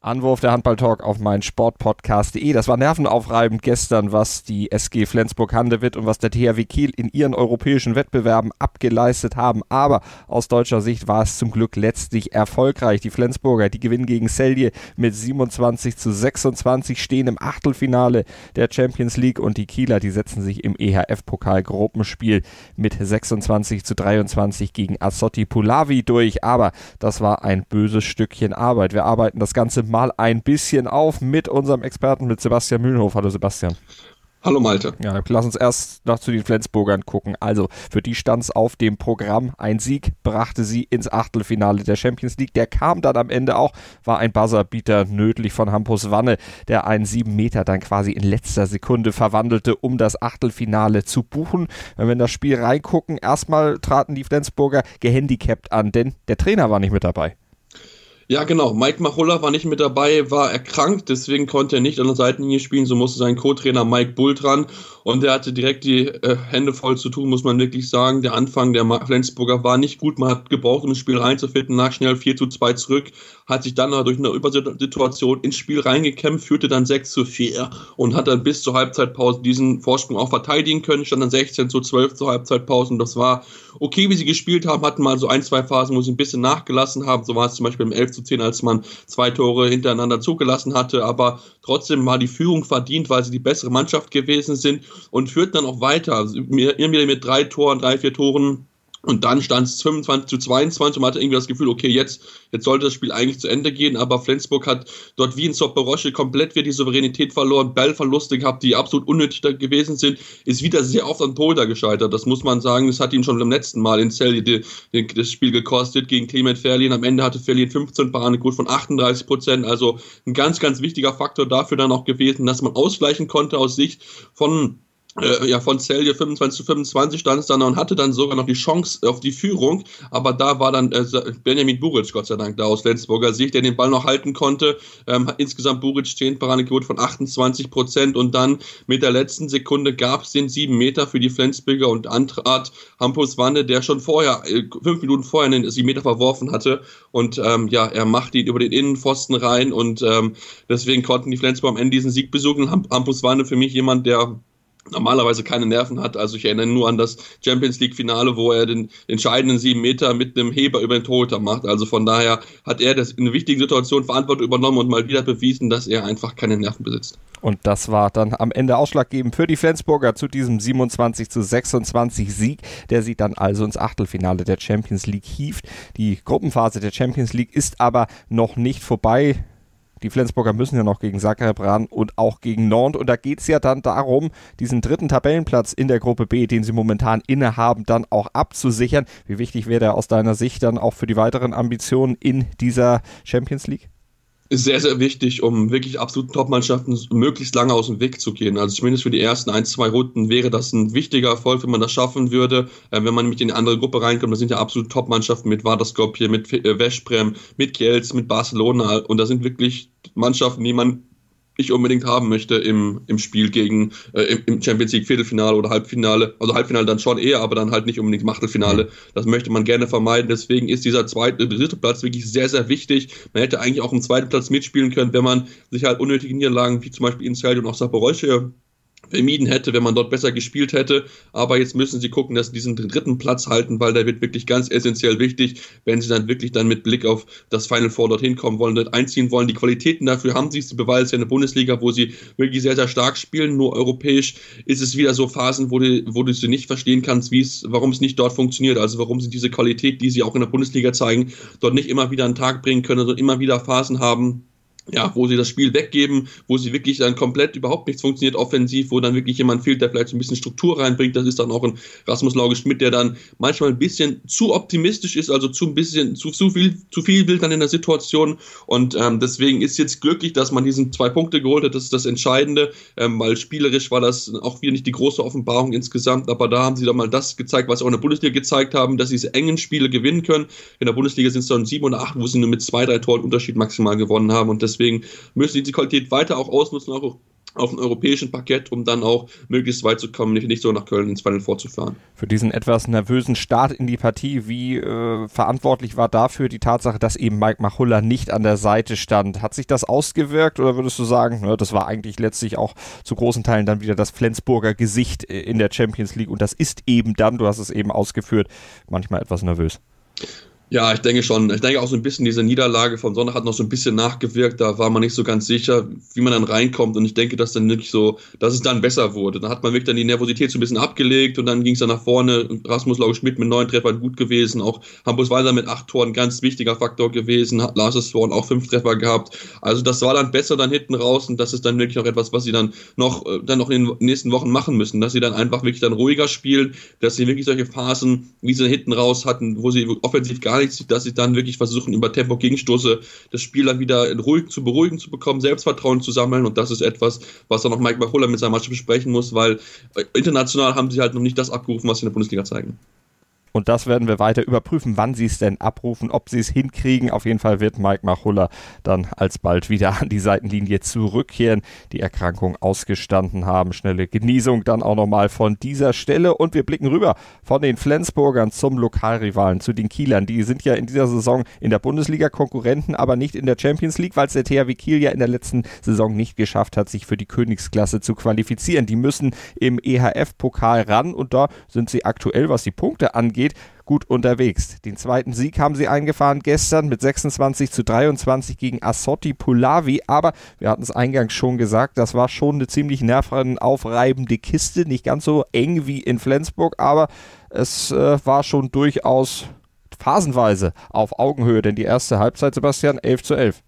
Anwurf der Handballtalk auf mein Sportpodcast.de. Das war nervenaufreibend gestern, was die SG Flensburg-Handewitt und was der THW Kiel in ihren europäischen Wettbewerben abgeleistet haben. Aber aus deutscher Sicht war es zum Glück letztlich erfolgreich. Die Flensburger, die gewinnen gegen Selje mit 27 zu 26, stehen im Achtelfinale der Champions League und die Kieler, die setzen sich im EHF-Pokal Gruppenspiel mit 26 zu 23 gegen Azotti Pulavi durch. Aber das war ein böses Stückchen Arbeit. Wir arbeiten das Ganze mal ein bisschen auf mit unserem Experten, mit Sebastian Mühlenhof. Hallo Sebastian. Hallo Malte. Ja, lass uns erst noch zu den Flensburgern gucken. Also, für die stand es auf dem Programm. Ein Sieg brachte sie ins Achtelfinale der Champions League. Der kam dann am Ende auch, war ein Buzzerbeater nötig von Hampus Wanne, der einen sieben Meter dann quasi in letzter Sekunde verwandelte, um das Achtelfinale zu buchen. Wenn wir in das Spiel reingucken, erstmal traten die Flensburger gehandicapt an, denn der Trainer war nicht mit dabei. Ja, genau. Mike Machulla war nicht mit dabei, war erkrankt, deswegen konnte er nicht an der Seitenlinie spielen. So musste sein Co-Trainer Mike Bull dran und er hatte direkt die äh, Hände voll zu tun, muss man wirklich sagen. Der Anfang der Flensburger war nicht gut. Man hat gebraucht, um ins Spiel reinzufinden, nach schnell 4 zu 2 zurück, hat sich dann durch eine Übersituation ins Spiel reingekämpft, führte dann 6 zu 4 und hat dann bis zur Halbzeitpause diesen Vorsprung auch verteidigen können, stand dann 16 zu 12 zur Halbzeitpause und das war okay, wie sie gespielt haben, hatten mal so ein, zwei Phasen, wo sie ein bisschen nachgelassen haben. So war es zum Beispiel im 11 zu 10, als man zwei Tore hintereinander zugelassen hatte, aber trotzdem war die Führung verdient, weil sie die bessere Mannschaft gewesen sind und führt dann auch weiter. Irgendwie mit drei Toren, drei, vier Toren und dann stand es 25 zu 22 und man hatte irgendwie das Gefühl, okay, jetzt, jetzt sollte das Spiel eigentlich zu Ende gehen, aber Flensburg hat dort wie in Sopperosche komplett wieder die Souveränität verloren, Ballverluste gehabt, die absolut unnötig gewesen sind, ist wieder sehr oft an Polder gescheitert, das muss man sagen, das hat ihn schon beim letzten Mal in Celje das Spiel gekostet gegen Clement Ferlin, am Ende hatte Ferlin 15 Paradegut von 38 Prozent, also ein ganz, ganz wichtiger Faktor dafür dann auch gewesen, dass man ausgleichen konnte aus Sicht von äh, ja, von Celje 25 zu 25 stand es dann und hatte dann sogar noch die Chance auf die Führung, aber da war dann äh, Benjamin Buric, Gott sei Dank, da aus Flensburger Sicht, der den Ball noch halten konnte. Ähm, insgesamt Buric 10 Paradequote von 28 Prozent und dann mit der letzten Sekunde gab es den 7 Meter für die Flensburger und antrat Hampus Wanne, der schon vorher, äh, fünf Minuten vorher den 7 Meter verworfen hatte und ähm, ja, er macht ihn über den Innenpfosten rein und ähm, deswegen konnten die Flensburger am Ende diesen Sieg besuchen. Hampus Wanne für mich jemand, der normalerweise keine Nerven hat. Also ich erinnere nur an das Champions League Finale, wo er den entscheidenden sieben Meter mit einem Heber über den Torhüter macht. Also von daher hat er das in wichtigen Situation Verantwortung übernommen und mal wieder bewiesen, dass er einfach keine Nerven besitzt. Und das war dann am Ende ausschlaggebend für die Flensburger zu diesem 27 zu 26 Sieg, der sie dann also ins Achtelfinale der Champions League hieft. Die Gruppenphase der Champions League ist aber noch nicht vorbei. Die Flensburger müssen ja noch gegen Zagreb ran und auch gegen Nantes. Und da geht es ja dann darum, diesen dritten Tabellenplatz in der Gruppe B, den sie momentan innehaben, dann auch abzusichern. Wie wichtig wäre der aus deiner Sicht dann auch für die weiteren Ambitionen in dieser Champions League? Ist sehr, sehr wichtig, um wirklich absoluten Top-Mannschaften möglichst lange aus dem Weg zu gehen. Also zumindest für die ersten ein, zwei Runden wäre das ein wichtiger Erfolg, wenn man das schaffen würde. Äh, wenn man nämlich in eine andere Gruppe reinkommt, da sind ja absolute Top-Mannschaften mit Vardaskopje, mit äh, mit Kielz, mit Barcelona. Und da sind wirklich Mannschaften, die man ich unbedingt haben möchte im, im Spiel gegen äh, im Champions League Viertelfinale oder Halbfinale. Also Halbfinale dann schon eher, aber dann halt nicht unbedingt im Achtelfinale. Mhm. Das möchte man gerne vermeiden. Deswegen ist dieser zweite, dritte Platz wirklich sehr, sehr wichtig. Man hätte eigentlich auch im zweiten Platz mitspielen können, wenn man sich halt unnötige Niederlagen wie zum Beispiel in Zelt und auch Saporosche vermieden hätte, wenn man dort besser gespielt hätte. Aber jetzt müssen sie gucken, dass sie diesen dritten Platz halten, weil der wird wirklich ganz essentiell wichtig, wenn sie dann wirklich dann mit Blick auf das Final Four dorthin kommen wollen, dort einziehen wollen. Die Qualitäten dafür haben sie, sie beweisen es ja in der Bundesliga, wo sie wirklich sehr, sehr stark spielen. Nur europäisch ist es wieder so Phasen, wo du, wo du sie nicht verstehen kannst, wie es, warum es nicht dort funktioniert. Also warum sie diese Qualität, die sie auch in der Bundesliga zeigen, dort nicht immer wieder an den Tag bringen können, sondern immer wieder Phasen haben, ja, wo sie das Spiel weggeben, wo sie wirklich dann komplett überhaupt nichts funktioniert offensiv, wo dann wirklich jemand fehlt, der vielleicht ein bisschen Struktur reinbringt. Das ist dann auch ein Rasmus Lauge Schmidt, der dann manchmal ein bisschen zu optimistisch ist, also zu ein bisschen zu, zu viel zu viel will dann in der Situation und ähm, deswegen ist jetzt glücklich, dass man diesen zwei Punkte geholt hat. Das ist das Entscheidende, ähm, weil spielerisch war das auch wieder nicht die große Offenbarung insgesamt, aber da haben sie dann mal das gezeigt, was auch in der Bundesliga gezeigt haben, dass sie diese engen Spiele gewinnen können. In der Bundesliga sind es dann sieben oder acht, wo sie nur mit zwei, drei Toren Unterschied maximal gewonnen haben und deswegen Deswegen müssen sie die Qualität weiter auch ausnutzen, auch auf dem europäischen Parkett, um dann auch möglichst weit zu kommen, nicht, nicht so nach Köln ins Final vorzufahren. Für diesen etwas nervösen Start in die Partie, wie äh, verantwortlich war dafür die Tatsache, dass eben Mike Machulla nicht an der Seite stand? Hat sich das ausgewirkt oder würdest du sagen, na, das war eigentlich letztlich auch zu großen Teilen dann wieder das Flensburger Gesicht äh, in der Champions League und das ist eben dann, du hast es eben ausgeführt, manchmal etwas nervös? Ja, ich denke schon. Ich denke auch so ein bisschen, diese Niederlage vom Sonntag hat noch so ein bisschen nachgewirkt. Da war man nicht so ganz sicher, wie man dann reinkommt. Und ich denke, dass dann wirklich so, dass es dann besser wurde. Dann hat man wirklich dann die Nervosität so ein bisschen abgelegt und dann ging es dann nach vorne. Rasmus Lauge Schmidt mit neun Treffern gut gewesen. Auch Hampus Walser mit acht Toren ganz wichtiger Faktor gewesen. Lars Thorn auch fünf Treffer gehabt. Also das war dann besser dann hinten raus und das ist dann wirklich auch etwas, was sie dann noch, äh, dann noch in den nächsten Wochen machen müssen. Dass sie dann einfach wirklich dann ruhiger spielen, dass sie wirklich solche Phasen, wie sie hinten raus hatten, wo sie offensiv gar nichts, dass sie dann wirklich versuchen, über Tempo-Gegenstoße das Spiel dann wieder ruhig zu beruhigen zu bekommen, Selbstvertrauen zu sammeln. Und das ist etwas, was dann auch Mike Machulla mit seiner Mannschaft besprechen muss, weil äh, international haben sie halt noch nicht das abgerufen, was sie in der Bundesliga zeigen. Und das werden wir weiter überprüfen, wann sie es denn abrufen, ob sie es hinkriegen. Auf jeden Fall wird Mike Machulla dann alsbald wieder an die Seitenlinie zurückkehren, die Erkrankung ausgestanden haben. Schnelle Genesung dann auch nochmal von dieser Stelle. Und wir blicken rüber von den Flensburgern zum Lokalrivalen, zu den Kielern. Die sind ja in dieser Saison in der Bundesliga Konkurrenten, aber nicht in der Champions League, weil es der THW Kiel ja in der letzten Saison nicht geschafft hat, sich für die Königsklasse zu qualifizieren. Die müssen im EHF-Pokal ran und da sind sie aktuell, was die Punkte angeht, geht, gut unterwegs. Den zweiten Sieg haben sie eingefahren gestern mit 26 zu 23 gegen Assotti Pulavi, aber wir hatten es eingangs schon gesagt, das war schon eine ziemlich nervenaufreibende Kiste, nicht ganz so eng wie in Flensburg, aber es äh, war schon durchaus phasenweise auf Augenhöhe, denn die erste Halbzeit, Sebastian, 11 zu 11.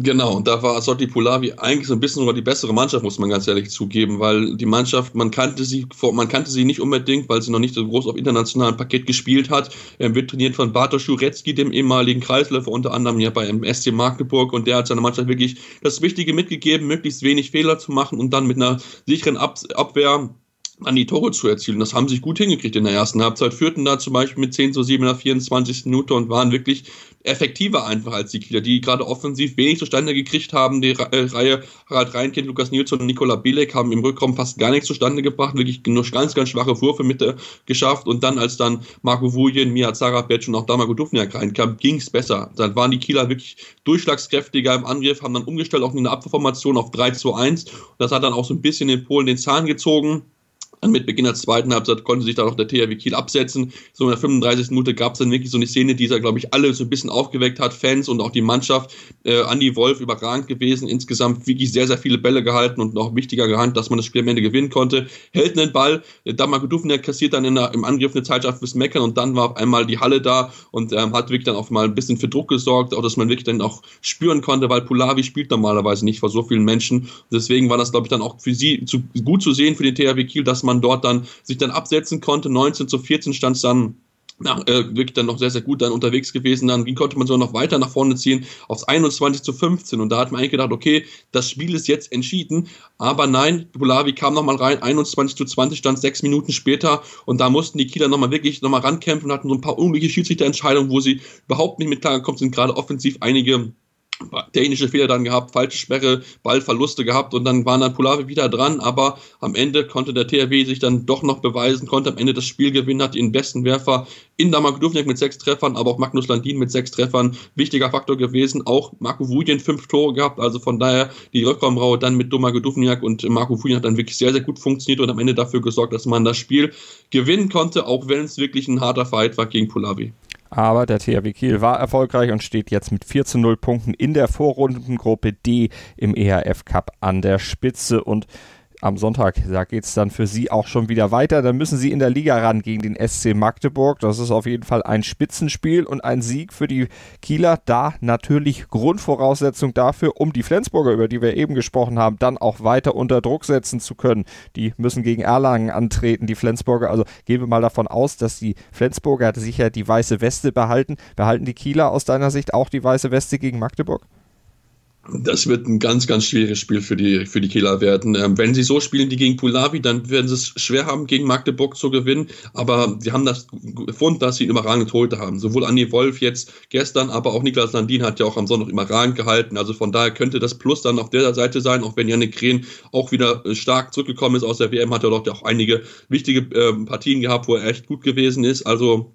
Genau, und da war Assotti Pulavi eigentlich so ein bisschen sogar die bessere Mannschaft, muss man ganz ehrlich zugeben, weil die Mannschaft, man kannte sie, man kannte sie nicht unbedingt, weil sie noch nicht so groß auf internationalem Paket gespielt hat. Er wird trainiert von Bartosz Schurecki, dem ehemaligen Kreisläufer, unter anderem ja beim SC Magdeburg, und der hat seiner Mannschaft wirklich das Wichtige mitgegeben, möglichst wenig Fehler zu machen und dann mit einer sicheren Ab Abwehr an die Tore zu erzielen. Das haben sich gut hingekriegt in der ersten Halbzeit. Führten da zum Beispiel mit 10 zu 7 in der 24. Minute und waren wirklich effektiver einfach als die Kieler, die gerade offensiv wenig zustande gekriegt haben. Die äh, Reihe Harald Reinkind, Lukas Nilsson und Nikola Bilek haben im Rückraum fast gar nichts zustande gebracht, wirklich nur ganz, ganz schwache Würfe mit äh, geschafft und dann als dann Marco Vujen, Mia Zarabec und auch Damago Dufniak reinkam, ging es besser. Dann waren die Kieler wirklich durchschlagskräftiger im Angriff, haben dann umgestellt auf eine Abwehrformation auf 3 zu 1. Das hat dann auch so ein bisschen in Polen den Zahn gezogen. Dann mit Beginn der zweiten Halbzeit konnte sich dann auch der THW Kiel absetzen. So in der 35. Minute gab es dann wirklich so eine Szene, die da, glaube ich, alle so ein bisschen aufgeweckt hat, Fans und auch die Mannschaft. Äh, Andi Wolf überragend gewesen, insgesamt wirklich sehr, sehr viele Bälle gehalten und noch wichtiger gehandelt, dass man das Spiel am Ende gewinnen konnte. Hält einen Ball, Damar Dufner kassiert dann der, im Angriff eine Zeitschaft fürs Meckern und dann war auf einmal die Halle da und ähm, hat wirklich dann auch mal ein bisschen für Druck gesorgt, auch dass man wirklich dann auch spüren konnte, weil Pulavi spielt normalerweise nicht vor so vielen Menschen. Deswegen war das, glaube ich, dann auch für sie zu, gut zu sehen für den THW Kiel, dass man dort dann sich dann absetzen konnte. 19 zu 14 stand es dann nach, äh, wirklich dann noch sehr, sehr gut dann unterwegs gewesen. Dann konnte man so noch weiter nach vorne ziehen aufs 21 zu 15. Und da hat man eigentlich gedacht, okay, das Spiel ist jetzt entschieden. Aber nein, Bulavi kam nochmal rein, 21 zu 20 stand sechs Minuten später. Und da mussten die Kieler nochmal wirklich nochmal rankämpfen und hatten so ein paar unglückliche Schiedsrichterentscheidungen, wo sie überhaupt nicht mit klargekommen sind. Gerade offensiv einige technische Fehler dann gehabt, falsche Sperre, Ballverluste gehabt und dann waren dann Pulavi wieder dran, aber am Ende konnte der THW sich dann doch noch beweisen, konnte am Ende das Spiel gewinnen, hat den besten Werfer in Damar Duvniak mit sechs Treffern, aber auch Magnus Landin mit sechs Treffern, wichtiger Faktor gewesen, auch Marco Vujen fünf Tore gehabt, also von daher die Rückraumraue dann mit Domar Duvniak und Marco Vujen hat dann wirklich sehr, sehr gut funktioniert und am Ende dafür gesorgt, dass man das Spiel gewinnen konnte, auch wenn es wirklich ein harter Fight war gegen Pulavi. Aber der THW Kiel war erfolgreich und steht jetzt mit 4 zu 0 Punkten in der Vorrundengruppe D im EHF Cup an der Spitze. Und am Sonntag, da geht es dann für Sie auch schon wieder weiter. Dann müssen Sie in der Liga ran gegen den SC Magdeburg. Das ist auf jeden Fall ein Spitzenspiel und ein Sieg für die Kieler. Da natürlich Grundvoraussetzung dafür, um die Flensburger, über die wir eben gesprochen haben, dann auch weiter unter Druck setzen zu können. Die müssen gegen Erlangen antreten, die Flensburger. Also gehen wir mal davon aus, dass die Flensburger sicher die weiße Weste behalten. Behalten die Kieler aus deiner Sicht auch die weiße Weste gegen Magdeburg? Das wird ein ganz, ganz schwieriges Spiel für die, für die Kieler werden. Ähm, wenn sie so spielen wie gegen Pulavi, dann werden sie es schwer haben, gegen Magdeburg zu gewinnen. Aber sie haben das gefunden, dass sie ihn überragend Torhüter haben. Sowohl Anni Wolf jetzt gestern, aber auch Niklas Landin hat ja auch am Sonntag überragend gehalten. Also von daher könnte das Plus dann auf der Seite sein, auch wenn Janik Krehn auch wieder äh, stark zurückgekommen ist aus der WM, hat er doch auch einige wichtige äh, Partien gehabt, wo er echt gut gewesen ist. Also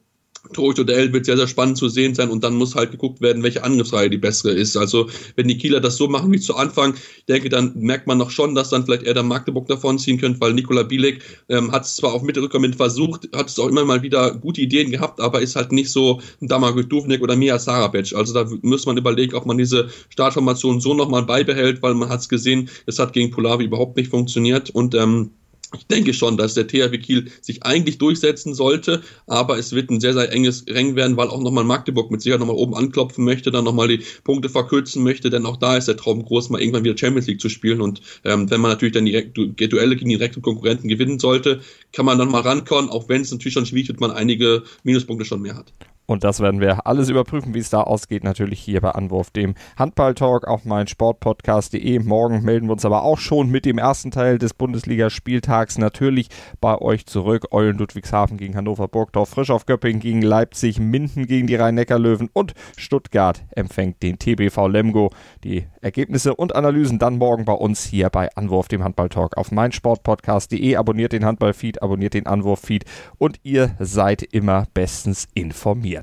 Torhüter-Duell wird sehr, sehr spannend zu sehen sein und dann muss halt geguckt werden, welche Angriffsreihe die bessere ist. Also wenn die Kieler das so machen wie zu Anfang, denke dann merkt man noch schon, dass dann vielleicht eher der Magdeburg davon ziehen könnte, weil Nikola Bielek ähm, hat es zwar auf Mittelrückkommen versucht, hat es auch immer mal wieder gute Ideen gehabt, aber ist halt nicht so ein Damagoj Duvnik oder Mia Sarabec. Also da muss man überlegen, ob man diese Startformation so nochmal beibehält, weil man hat es gesehen, es hat gegen Polavi überhaupt nicht funktioniert und ähm, ich denke schon, dass der THW Kiel sich eigentlich durchsetzen sollte, aber es wird ein sehr, sehr enges Rennen werden, weil auch nochmal Magdeburg mit Sicherheit nochmal oben anklopfen möchte, dann nochmal die Punkte verkürzen möchte, denn auch da ist der Traum groß, mal irgendwann wieder Champions League zu spielen und ähm, wenn man natürlich dann die Duelle gegen die direkten Konkurrenten gewinnen sollte, kann man dann mal rankommen, auch wenn es natürlich schon schwierig wird, man einige Minuspunkte schon mehr hat. Und das werden wir alles überprüfen, wie es da ausgeht, natürlich hier bei Anwurf, dem Handball-Talk auf mein Sportpodcast.de. Morgen melden wir uns aber auch schon mit dem ersten Teil des Bundesligaspieltags natürlich bei euch zurück. Eulen Ludwigshafen gegen Hannover Burgdorf, Frisch auf Göppingen gegen Leipzig, Minden gegen die Rhein-Neckar-Löwen und Stuttgart empfängt den TBV Lemgo. Die Ergebnisse und Analysen dann morgen bei uns hier bei Anwurf, dem Handball-Talk auf mein Sportpodcast.de. Abonniert den Handball-Feed, abonniert den Anwurf-Feed und ihr seid immer bestens informiert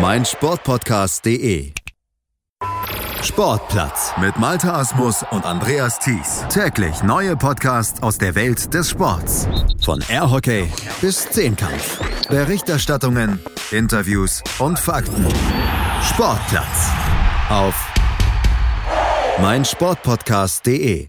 meinsportpodcast.de. Sportplatz mit Malta Asmus und Andreas Thies. Täglich neue Podcasts aus der Welt des Sports. Von Airhockey bis Zehnkampf. Berichterstattungen, Interviews und Fakten. Sportplatz auf meinsportpodcast.de.